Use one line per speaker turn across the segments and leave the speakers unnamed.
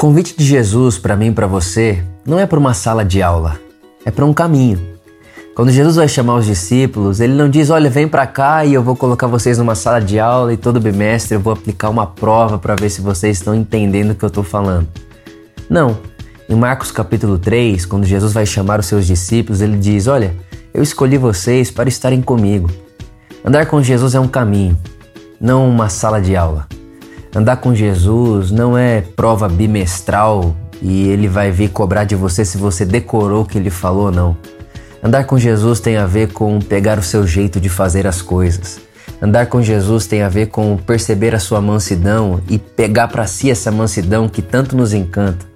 convite de Jesus para mim e para você não é para uma sala de aula, é para um caminho. Quando Jesus vai chamar os discípulos, ele não diz: "Olha, vem para cá e eu vou colocar vocês numa sala de aula e todo bimestre eu vou aplicar uma prova para ver se vocês estão entendendo o que eu estou falando". Não. Em Marcos capítulo 3, quando Jesus vai chamar os seus discípulos, ele diz: "Olha, eu escolhi vocês para estarem comigo". Andar com Jesus é um caminho, não uma sala de aula. Andar com Jesus não é prova bimestral e ele vai vir cobrar de você se você decorou o que ele falou ou não. Andar com Jesus tem a ver com pegar o seu jeito de fazer as coisas. Andar com Jesus tem a ver com perceber a sua mansidão e pegar para si essa mansidão que tanto nos encanta.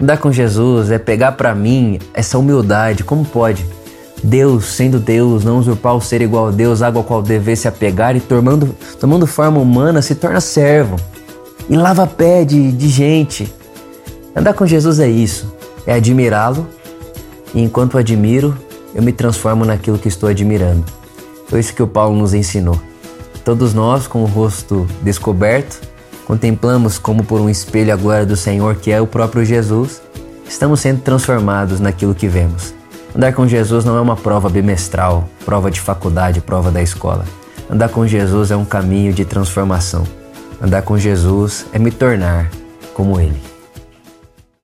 Andar com Jesus é pegar para mim essa humildade, como pode? Deus, sendo Deus, não usurpar o ser igual a Deus, água qual dever se apegar e tomando, tomando forma humana se torna servo e lava pé de, de gente. Andar com Jesus é isso, é admirá-lo e enquanto admiro, eu me transformo naquilo que estou admirando. Foi isso que o Paulo nos ensinou. Todos nós, com o rosto descoberto, contemplamos como por um espelho a glória do Senhor, que é o próprio Jesus, estamos sendo transformados naquilo que vemos. Andar com Jesus não é uma prova bimestral, prova de faculdade, prova da escola. Andar com Jesus é um caminho de transformação. Andar com Jesus é me tornar como Ele.